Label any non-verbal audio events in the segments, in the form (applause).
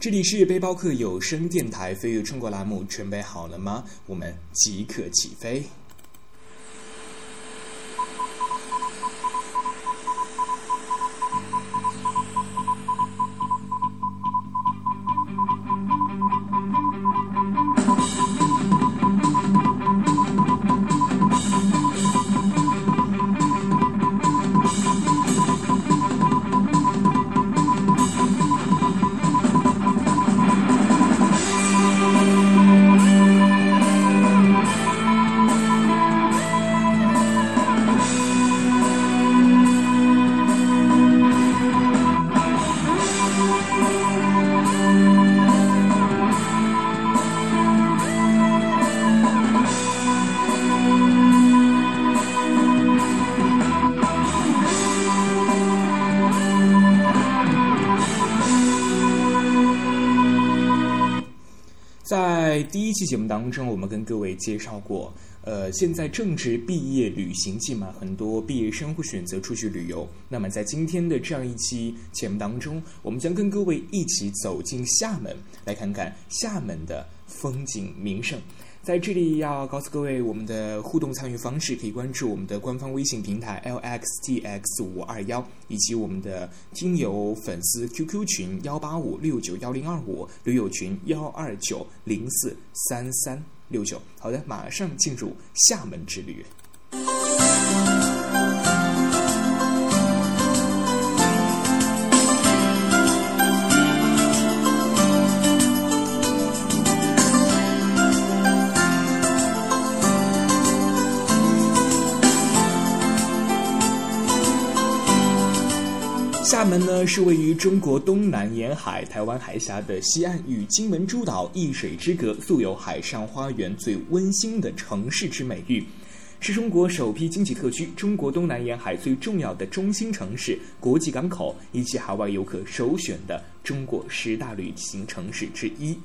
这里是背包客有声电台飞跃中国栏目，准备好了吗？我们即刻起飞。第一期节目当中，我们跟各位介绍过，呃，现在正值毕业旅行季嘛，很多毕业生会选择出去旅游。那么在今天的这样一期节目当中，我们将跟各位一起走进厦门，来看看厦门的风景名胜。在这里要告诉各位，我们的互动参与方式可以关注我们的官方微信平台 lxtx 五二幺，以及我们的听友粉丝 QQ 群幺八五六九幺零二五，驴友群幺二九零四三三六九。好的，马上进入厦门之旅。厦门呢是位于中国东南沿海台湾海峡的西岸，与金门诸岛一水之隔，素有“海上花园”最温馨的城市之美誉，是中国首批经济特区、中国东南沿海最重要的中心城市、国际港口以及海外游客首选的中国十大旅行城市之一。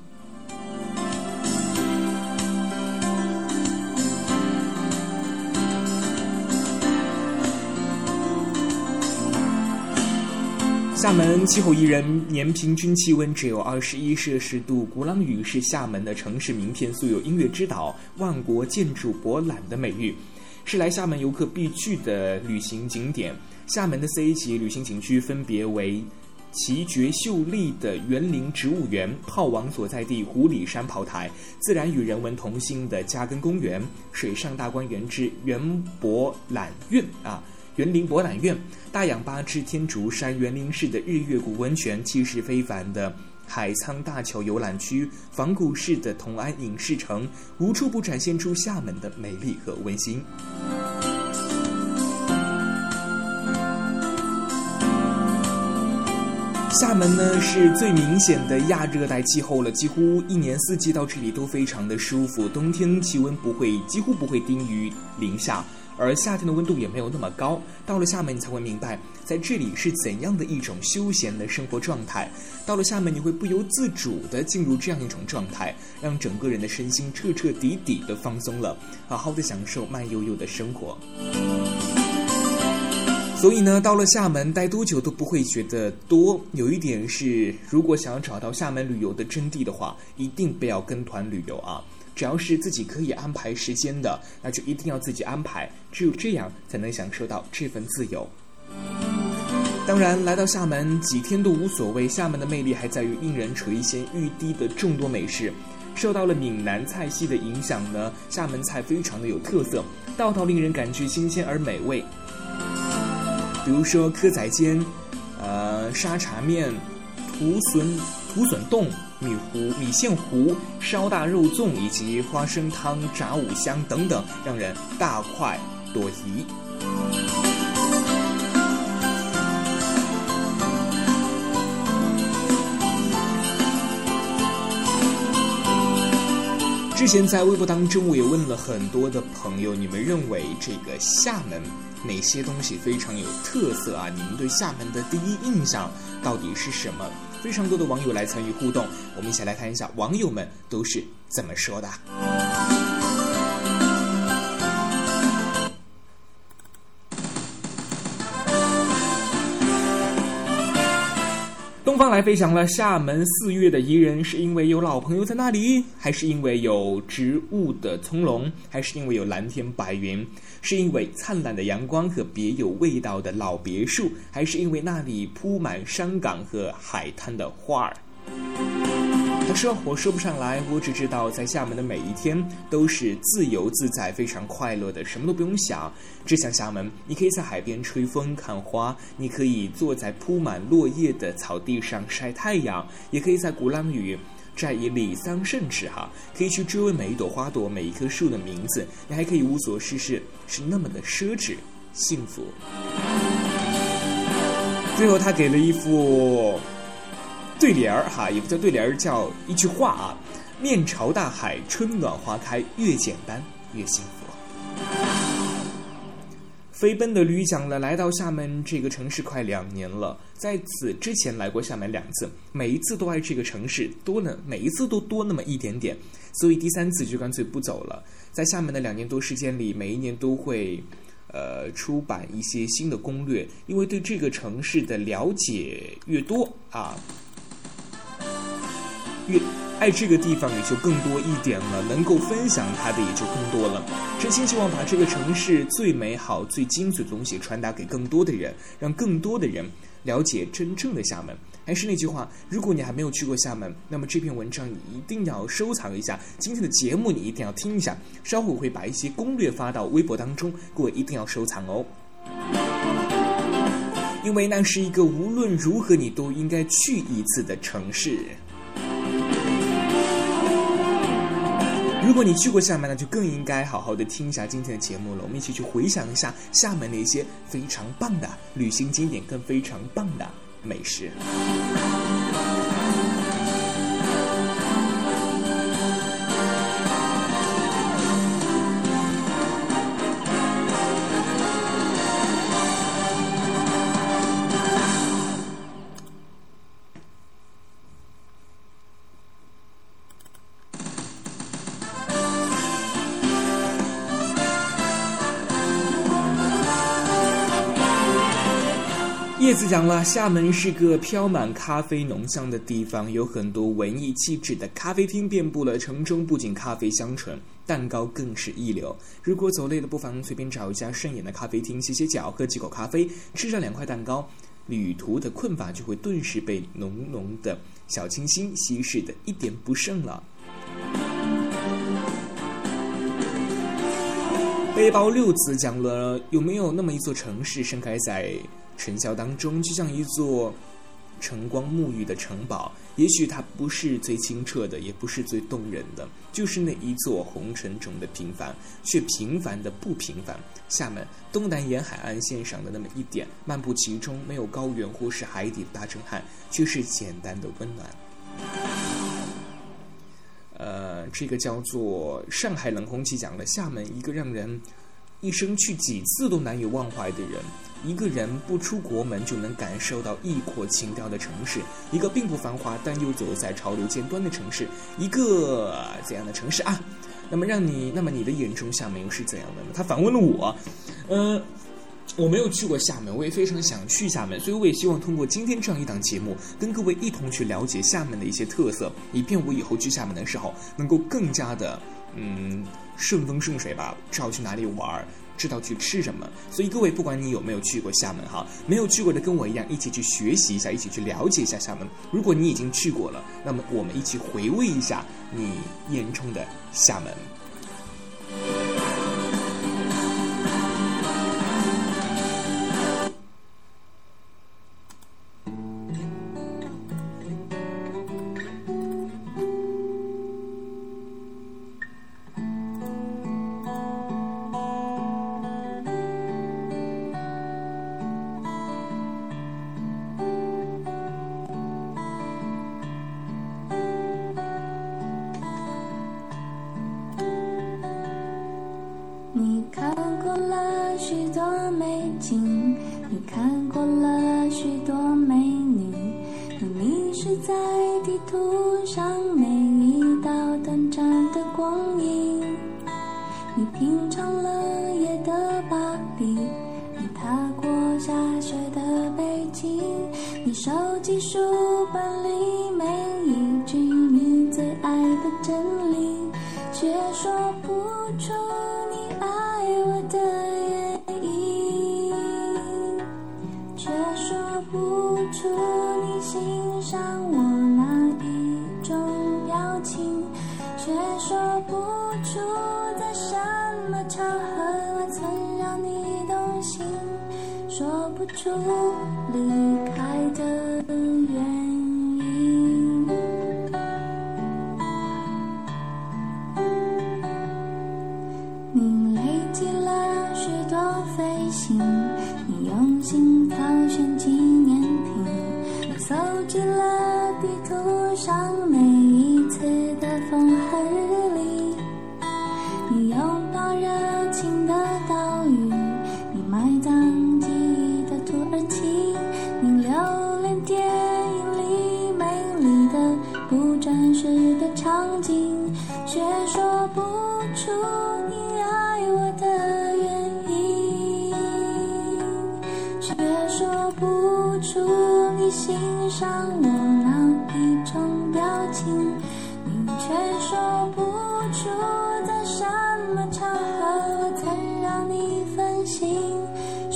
厦门气候宜人，年平均气温只有二十一摄氏度。鼓浪屿是厦门的城市名片，素有“音乐之岛”、“万国建筑博览”的美誉，是来厦门游客必去的旅行景点。厦门的 C 级旅行景区分别为奇绝秀丽的园林植物园、炮王所在地湖里山炮台、自然与人文同心的嘉庚公园、水上大观园之园博览院啊。园林博览院、大氧吧之天竺山园林式的日月谷温泉、气势非凡的海沧大桥游览区、仿古式的同安影视城，无处不展现出厦门的美丽和温馨。厦门呢是最明显的亚热带气候了，几乎一年四季到这里都非常的舒服，冬天气温不会几乎不会低于零下。而夏天的温度也没有那么高，到了厦门你才会明白，在这里是怎样的一种休闲的生活状态。到了厦门，你会不由自主地进入这样一种状态，让整个人的身心彻彻底底的放松了，好好的享受慢悠悠的生活。所以呢，到了厦门待多久都不会觉得多。有一点是，如果想要找到厦门旅游的真谛的话，一定不要跟团旅游啊。只要是自己可以安排时间的，那就一定要自己安排，只有这样才能享受到这份自由。当然，来到厦门几天都无所谓。厦门的魅力还在于令人垂涎欲滴的众多美食。受到了闽南菜系的影响呢，厦门菜非常的有特色，道道令人感觉新鲜而美味。比如说蚵仔煎、呃沙茶面、土笋土笋冻。米糊、米线糊、烧大肉粽以及花生汤、炸五香等等，让人大快朵颐。之前在微博当中，我也问了很多的朋友，你们认为这个厦门哪些东西非常有特色啊？你们对厦门的第一印象到底是什么？非常多的网友来参与互动，我们一起来看一下网友们都是怎么说的。方来分享了，厦门四月的宜人，是因为有老朋友在那里，还是因为有植物的葱茏，还是因为有蓝天白云？是因为灿烂的阳光和别有味道的老别墅，还是因为那里铺满山岗和海滩的花儿？说：“我说不上来，我只知道在厦门的每一天都是自由自在、非常快乐的，什么都不用想，只想厦门。你可以在海边吹风看花，你可以坐在铺满落叶的草地上晒太阳，也可以在鼓浪屿摘一粒桑葚吃哈，可以去追问每一朵花朵、每一棵树的名字，你还可以无所事事，是那么的奢侈幸福。”最后，他给了一副。对联儿哈，也不叫对联儿，叫一句话啊：面朝大海，春暖花开，越简单越幸福。飞奔的驴讲了，来到厦门这个城市快两年了，在此之前来过厦门两次，每一次都爱这个城市多了，每一次都多那么一点点，所以第三次就干脆不走了。在厦门的两年多时间里，每一年都会呃出版一些新的攻略，因为对这个城市的了解越多啊。越爱这个地方也就更多一点了，能够分享它的也就更多了。真心希望把这个城市最美好、最精髓的东西传达给更多的人，让更多的人了解真正的厦门。还是那句话，如果你还没有去过厦门，那么这篇文章你一定要收藏一下。今天的节目你一定要听一下。稍后我会把一些攻略发到微博当中，各位一定要收藏哦。因为那是一个无论如何你都应该去一次的城市。如果你去过厦门，那就更应该好好的听一下今天的节目了。我们一起去回想一下厦门的一些非常棒的旅行景点，跟非常棒的美食。讲了，厦门是个飘满咖啡浓香的地方，有很多文艺气质的咖啡厅遍布了城中。不仅咖啡香醇，蛋糕更是一流。如果走累了，不妨随便找一家顺眼的咖啡厅歇歇脚，喝几口咖啡，吃上两块蛋糕，旅途的困乏就会顿时被浓浓的小清新稀释的一点不剩了。背包六子讲了，有没有那么一座城市盛开在？尘嚣当中，就像一座晨光沐浴的城堡。也许它不是最清澈的，也不是最动人的，就是那一座红尘中的平凡，却平凡的不平凡。厦门东南沿海岸线上的那么一点，漫步其中，没有高原或是海底的大震撼，却是简单的温暖。呃，这个叫做上海冷空气讲了厦门，一个让人一生去几次都难以忘怀的人。一个人不出国门就能感受到异国情调的城市，一个并不繁华但又走在潮流尖端的城市，一个怎样的城市啊？那么让你，那么你的眼中厦门又是怎样的呢？他反问了我，呃，我没有去过厦门，我也非常想去厦门，所以我也希望通过今天这样一档节目，跟各位一同去了解厦门的一些特色，以便我以后去厦门的时候能够更加的嗯顺风顺水吧，知道去哪里玩。知道去吃什么，所以各位，不管你有没有去过厦门哈，没有去过的跟我一样，一起去学习一下，一起去了解一下厦门。如果你已经去过了，那么我们一起回味一下你眼中的厦门。离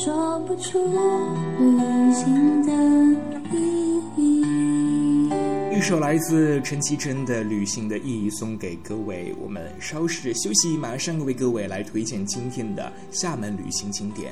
说不出旅行的意义。一首来自陈绮贞的《旅行的意义》送给各位。我们稍事休息，马上为各位来推荐今天的厦门旅行景点。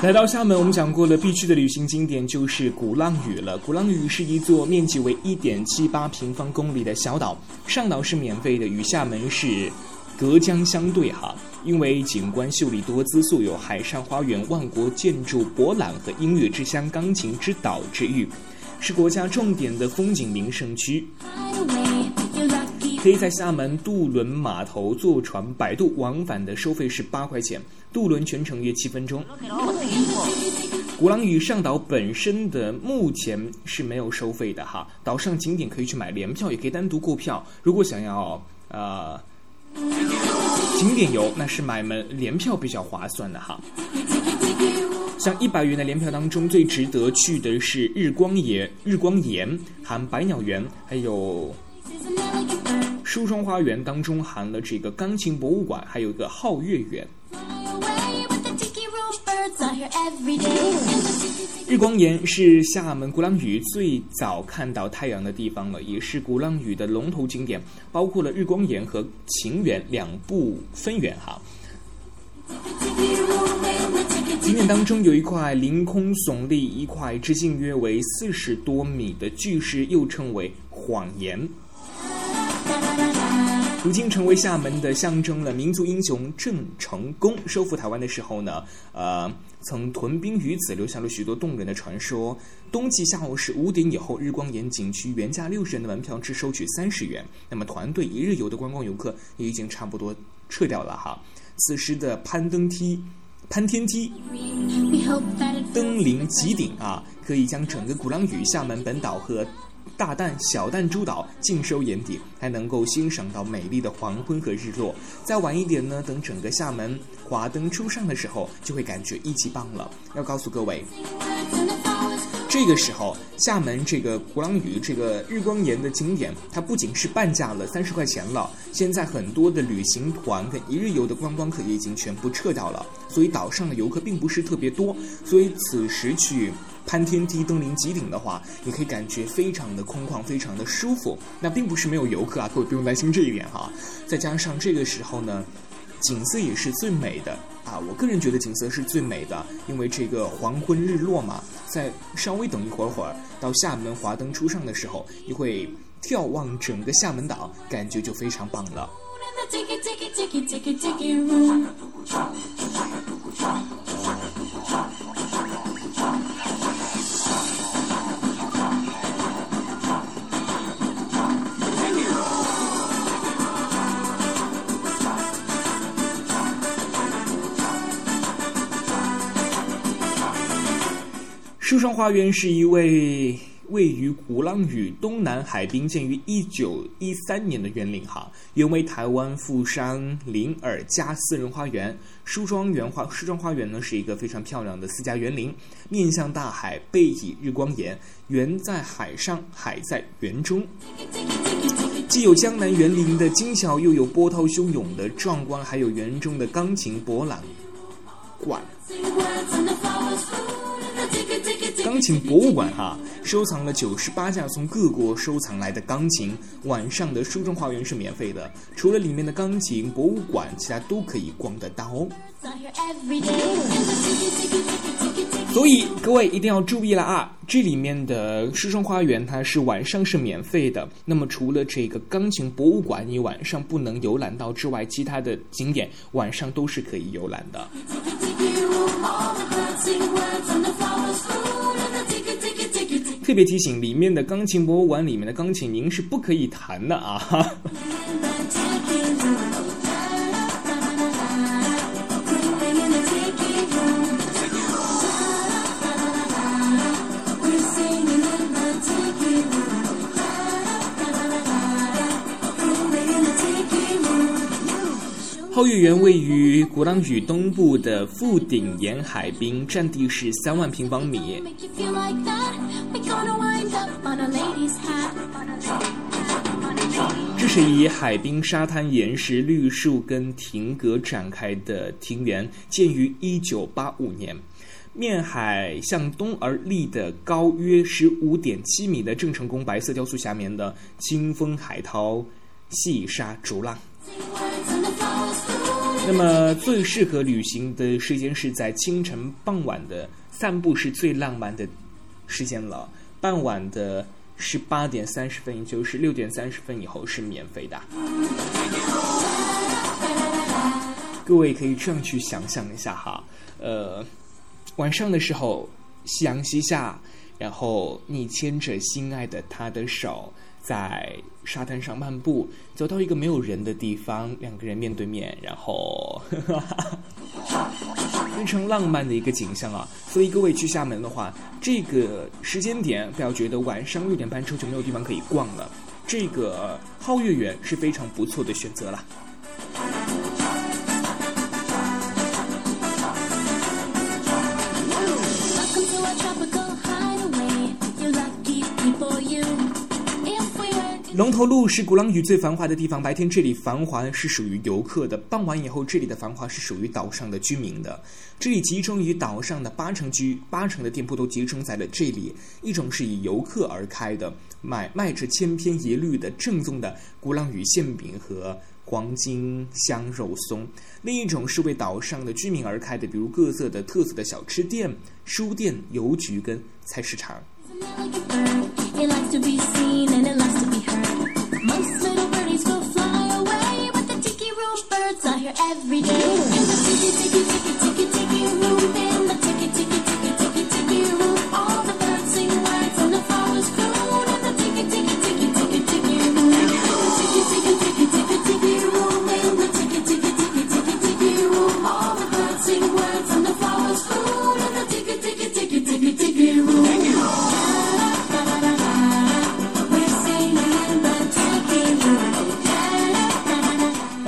来到厦门，我们讲过了必去的旅行景点就是鼓浪屿了。鼓浪屿是一座面积为一点七八平方公里的小岛，上岛是免费的，与厦门是隔江相对哈。因为景观秀丽多姿，素有“海上花园、万国建筑博览”和“音乐之乡、钢琴之岛”之誉，是国家重点的风景名胜区。可以在厦门渡轮码头坐船摆渡，往返的收费是八块钱，渡轮全程约七分钟。鼓浪屿上岛本身的目前是没有收费的哈，岛上景点可以去买联票，也可以单独购票。如果想要呃景点游，那是买门联票比较划算的哈。像一百元的联票当中，最值得去的是日光岩、日光岩含百鸟园，还有梳妆花园当中含了这个钢琴博物馆，还有一个皓月园。日光岩是厦门鼓浪屿最早看到太阳的地方了，也是鼓浪屿的龙头景点，包括了日光岩和晴园两部分园哈。景点当中有一块凌空耸立、一块直径约为四十多米的巨石，又称为“谎言”。如今成为厦门的象征了。民族英雄郑成功收复台湾的时候呢，呃，曾屯兵于此，留下了许多动人的传说。冬季下午是五点以后，日光岩景区原价六十元的门票只收取三十元。那么团队一日游的观光游客也已经差不多撤掉了哈。此时的攀登梯、攀天梯登临极顶啊，可以将整个鼓浪屿、厦门本岛和大蛋、小淡诸岛尽收眼底，还能够欣赏到美丽的黄昏和日落。再晚一点呢，等整个厦门华灯初上的时候，就会感觉一级棒了。要告诉各位，这个时候，厦门这个鼓浪屿这个日光岩的景点，它不仅是半价了三十块钱了，现在很多的旅行团跟一日游的观光客也已经全部撤掉了，所以岛上的游客并不是特别多，所以此时去攀天梯、登临极顶的话，你可以感觉非常的空旷，非常的舒服。那并不是没有游客啊，各位不用担心这一点哈。再加上这个时候呢。景色也是最美的啊！我个人觉得景色是最美的，因为这个黄昏日落嘛。再稍微等一会儿会儿，到厦门华灯初上的时候，你会眺望整个厦门岛，感觉就非常棒了。书双花园是一位位于鼓浪屿东南海滨、建于一九一三年的园林哈，原为台湾富商林尔家私人花园。梳妆园花梳妆花园呢是一个非常漂亮的私家园林，面向大海，背倚日光岩，园在海上，海在园中。既有江南园林的精巧，又有波涛汹涌的壮观，还有园中的钢琴博览馆。钢琴博物馆哈，收藏了九十八架从各国收藏来的钢琴。晚上的书中花园是免费的，除了里面的钢琴博物馆，其他都可以逛得到哦。所以各位一定要注意了啊！这里面的书中花园它是晚上是免费的。那么除了这个钢琴博物馆你晚上不能游览到之外，其他的景点晚上都是可以游览的。特别提醒，里面的钢琴博物馆里面的钢琴您是不可以弹的啊！后月园位于鼓浪屿东部的富鼎沿海滨，占地是三万平方米。这是以海滨沙滩、岩石、绿树跟亭阁展开的庭园，建于一九八五年。面海向东而立的高约十五点七米的郑成功白色雕塑下面的清风海涛、细沙逐浪。那么最适合旅行的时间是在清晨傍晚的散步是最浪漫的时间了。傍晚的十八点三十分，也就是六点三十分以后是免费的。各位可以这样去想象一下哈，呃，晚上的时候夕阳西下，然后你牵着心爱的他的手。在沙滩上漫步，走到一个没有人的地方，两个人面对面，然后 (laughs) 非常浪漫的一个景象啊！所以各位去厦门的话，这个时间点不要觉得晚上六点半之后就没有地方可以逛了，这个皓月园是非常不错的选择啦。龙头路是鼓浪屿最繁华的地方，白天这里繁华是属于游客的，傍晚以后这里的繁华是属于岛上的居民的。这里集中于岛上的八成居，八成的店铺都集中在了这里。一种是以游客而开的，买卖着千篇一律的正宗的鼓浪屿馅饼和黄金香肉松；另一种是为岛上的居民而开的，比如各色的特色的小吃店、书店、邮局跟菜市场。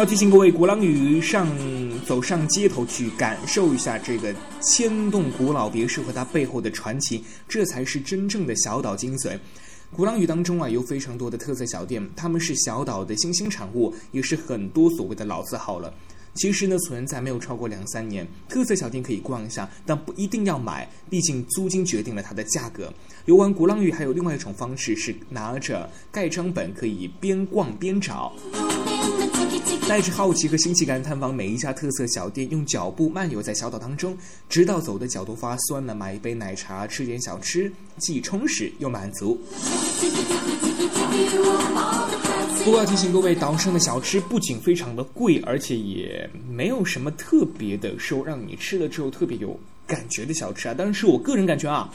要提醒各位，鼓浪屿上走上街头去感受一下这个千栋古老别墅和它背后的传奇，这才是真正的小岛精髓。鼓浪屿当中啊，有非常多的特色小店，他们是小岛的新兴产物，也是很多所谓的老字号了。其实呢，存在没有超过两三年，特色小店可以逛一下，但不一定要买，毕竟租金决定了它的价格。游玩鼓浪屿还有另外一种方式是拿着盖章本，可以边逛边找。带着好奇和新奇感探访每一家特色小店，用脚步漫游在小岛当中，直到走的脚都发酸了，买一杯奶茶，吃点小吃，既充实又满足。不过要提醒各位，岛上的小吃不仅非常的贵，而且也没有什么特别的说让你吃了之后特别有感觉的小吃啊。当然是我个人感觉啊。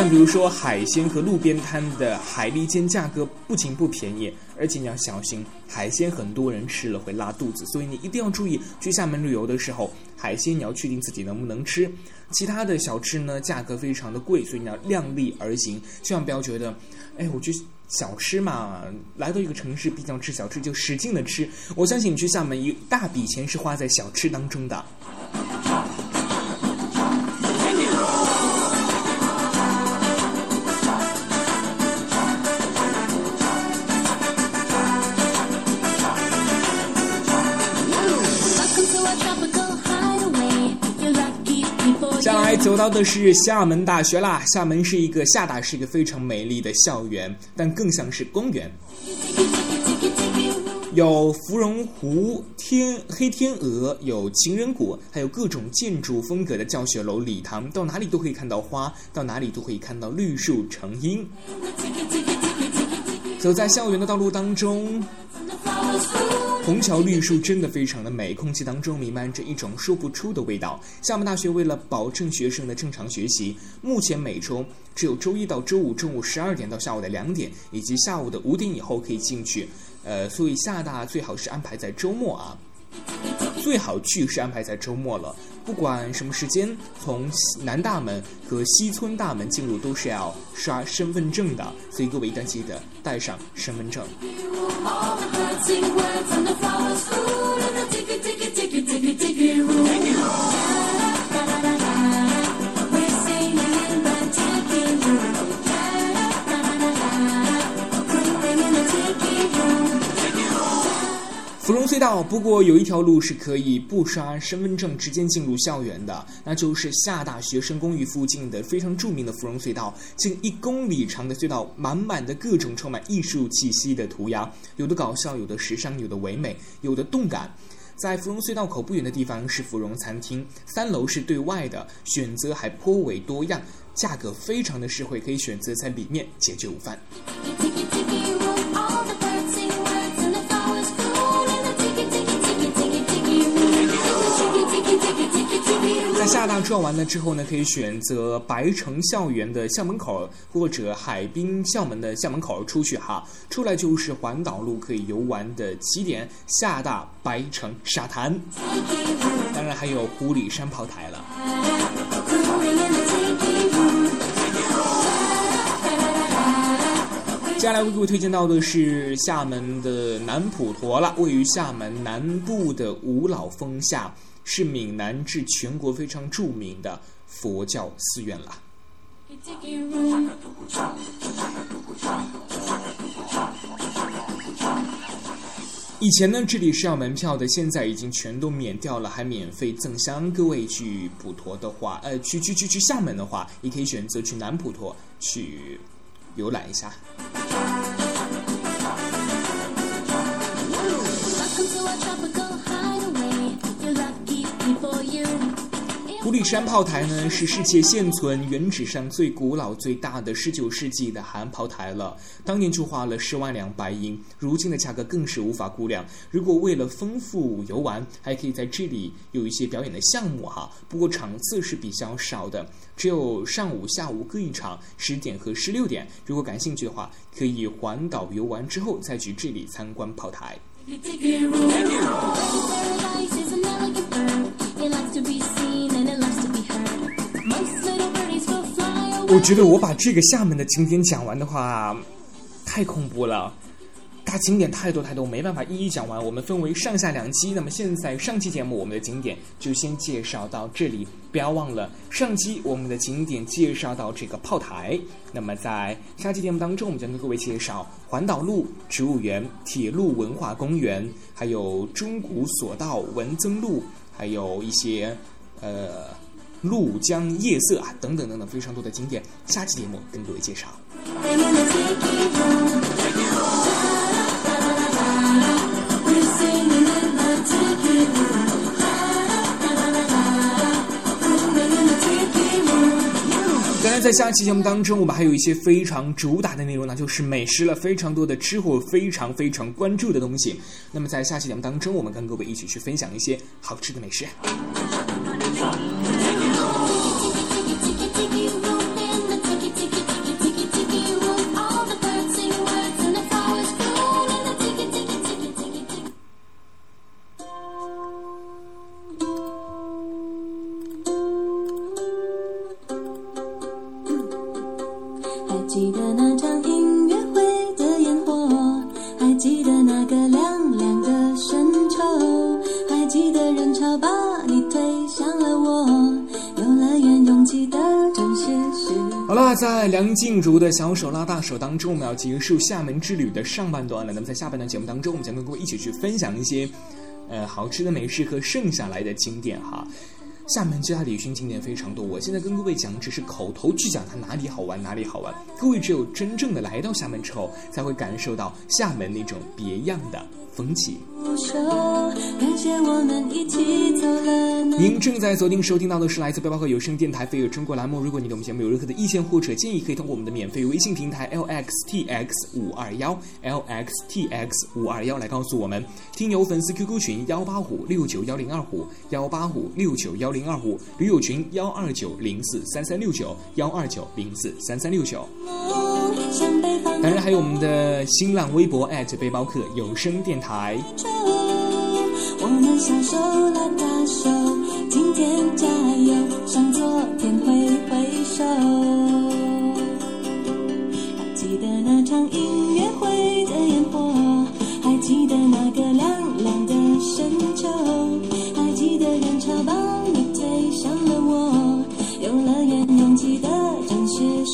像比如说海鲜和路边摊的海蛎煎，价格不仅不便宜，而且你要小心，海鲜很多人吃了会拉肚子，所以你一定要注意。去厦门旅游的时候，海鲜你要确定自己能不能吃。其他的小吃呢，价格非常的贵，所以你要量力而行，千万不要觉得，哎，我去小吃嘛，来到一个城市必将吃小吃就使劲的吃。我相信你去厦门一大笔钱是花在小吃当中的。走到的是厦门大学啦。厦门是一个厦大是一个非常美丽的校园，但更像是公园。有芙蓉湖、天黑天鹅，有情人谷，还有各种建筑风格的教学楼、礼堂，到哪里都可以看到花，到哪里都可以看到绿树成荫。走在校园的道路当中。虹桥绿树真的非常的美，空气当中弥漫着一种说不出的味道。厦门大学为了保证学生的正常学习，目前每周只有周一到周五中午十二点到下午的两点，以及下午的五点以后可以进去。呃，所以厦大最好是安排在周末啊，最好去是安排在周末了。不管什么时间，从南大门和西村大门进入都是要刷身份证的，所以各位一定要记得带上身份证。芙蓉隧道，不过有一条路是可以不刷身份证直接进入校园的，那就是厦大学生公寓附近的非常著名的芙蓉隧道。近一公里长的隧道，满满的各种充满艺术气息的涂鸦，有的搞笑，有的时尚，有的唯美，有的动感。在芙蓉隧道口不远的地方是芙蓉餐厅，三楼是对外的，选择还颇为多样，价格非常的实惠，可以选择在里面解决午饭。厦大转完了之后呢，可以选择白城校园的校门口，或者海滨校门的校门口出去哈。出来就是环岛路可以游玩的起点——厦大白城沙滩，当然还有湖里山炮台了。接下来为各位推荐到的是厦门的南普陀了，位于厦门南部的五老峰下。是闽南至全国非常著名的佛教寺院了。以前呢，这里是要门票的，现在已经全都免掉了，还免费赠香。各位去普陀的话，呃，去去去去厦门的话，也可以选择去南普陀去游览一下。湖里山炮台呢，是世界现存原址上最古老、最大的十九世纪的韩炮台了。当年就花了十万两白银，如今的价格更是无法估量。如果为了丰富游玩，还可以在这里有一些表演的项目哈。不过场次是比较少的，只有上午、下午各一场，十点和十六点。如果感兴趣的话，可以环岛游玩之后再去这里参观炮台。我觉得我把这个厦门的景点讲完的话，太恐怖了。它景点太多太多，没办法一一讲完。我们分为上下两期。那么现在上期节目我们的景点就先介绍到这里，不要忘了上期我们的景点介绍到这个炮台。那么在下期节目当中，我们将跟各位介绍环岛路、植物园、铁路文化公园，还有中古索道、文增路，还有一些呃鹭江夜色啊等等等等非常多的景点。下期节目跟各位介绍。当然，在下期节目当中，我们还有一些非常主打的内容，那就是美食了，非常多的吃货非常非常关注的东西。那么在下期节目当中，我们跟各位一起去分享一些好吃的美食。梁静茹的小手拉大手当中，我们要结束厦门之旅的上半段了。那么在下半段节目当中，我们将跟各位一起去分享一些，呃，好吃的美食和剩下来的景点哈。厦门其他旅行景点非常多，我现在跟各位讲只是口头去讲它哪里好玩哪里好玩，各位只有真正的来到厦门之后，才会感受到厦门那种别样的风起。感谢我们一起走了您正在锁定收听到的是来自背包客有声电台飞尔中国栏目。如果你对我们节目有任何的意见或者建议，可以通过我们的免费微信平台 lxtx 五二幺 lxtx 五二幺来告诉我们。听友粉丝 QQ 群幺八五六九幺零二五幺八五六九幺零二五，驴友群幺二九零四三三六九幺二九零四三三六九。向北方当然还有我们的新浪微博背包客有声电台。我们小手拉大手，今天加油，向昨天挥挥手。还记得那场音乐会的烟火，还记得那个凉凉的深秋，还记得人潮把你推向了我，游乐园拥挤的正是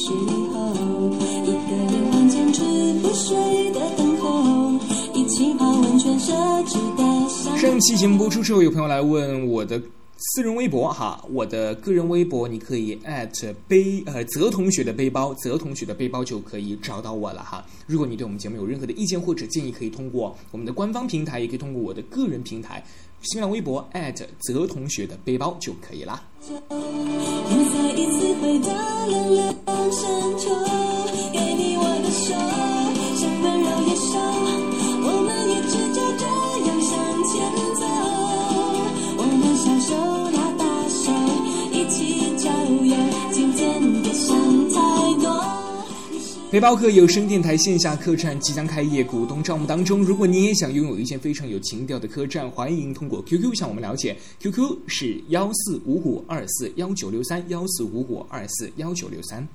上期节目播出之后，有朋友来问我的私人微博哈，我的个人微博你可以背呃泽同学的背包，泽同学的背包就可以找到我了哈。如果你对我们节目有任何的意见或者建议，可以通过我们的官方平台，也可以通过我的个人平台新浪微博泽同学的背包就可以啦。又再一次回到凉凉深秋，背包客有声电台线下客栈即将开业，股东招募当中。如果你也想拥有一间非常有情调的客栈，欢迎通过 QQ 向我们了解，QQ 是幺四五五二四幺九六三幺四五五二四幺九六三。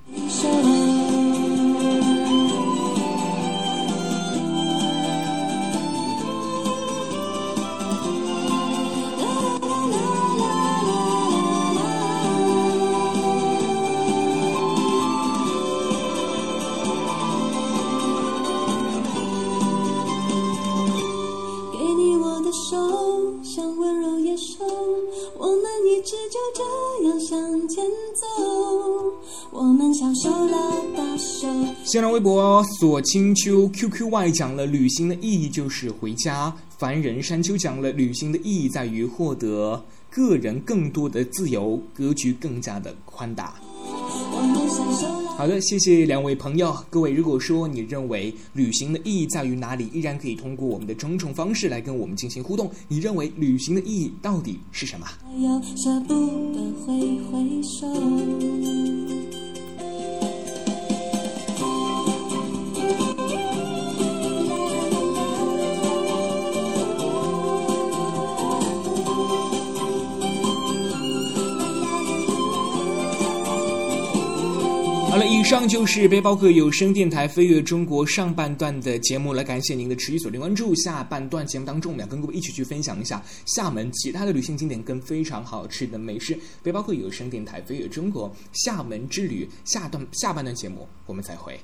新浪微博左青秋 QQY 讲了旅行的意义就是回家，凡人山丘讲了旅行的意义在于获得个人更多的自由，格局更加的宽大。好的，谢谢两位朋友。各位，如果说你认为旅行的意义在于哪里，依然可以通过我们的种种方式来跟我们进行互动。你认为旅行的意义到底是什么？上就是背包客有声电台飞跃中国上半段的节目，来感谢您的持续锁定关注，下半段节目当中，我们要跟各位一起去分享一下厦门其他的旅行景点跟非常好吃的美食，背包客有声电台飞跃中国厦门之旅，下段下半段节目我们再会。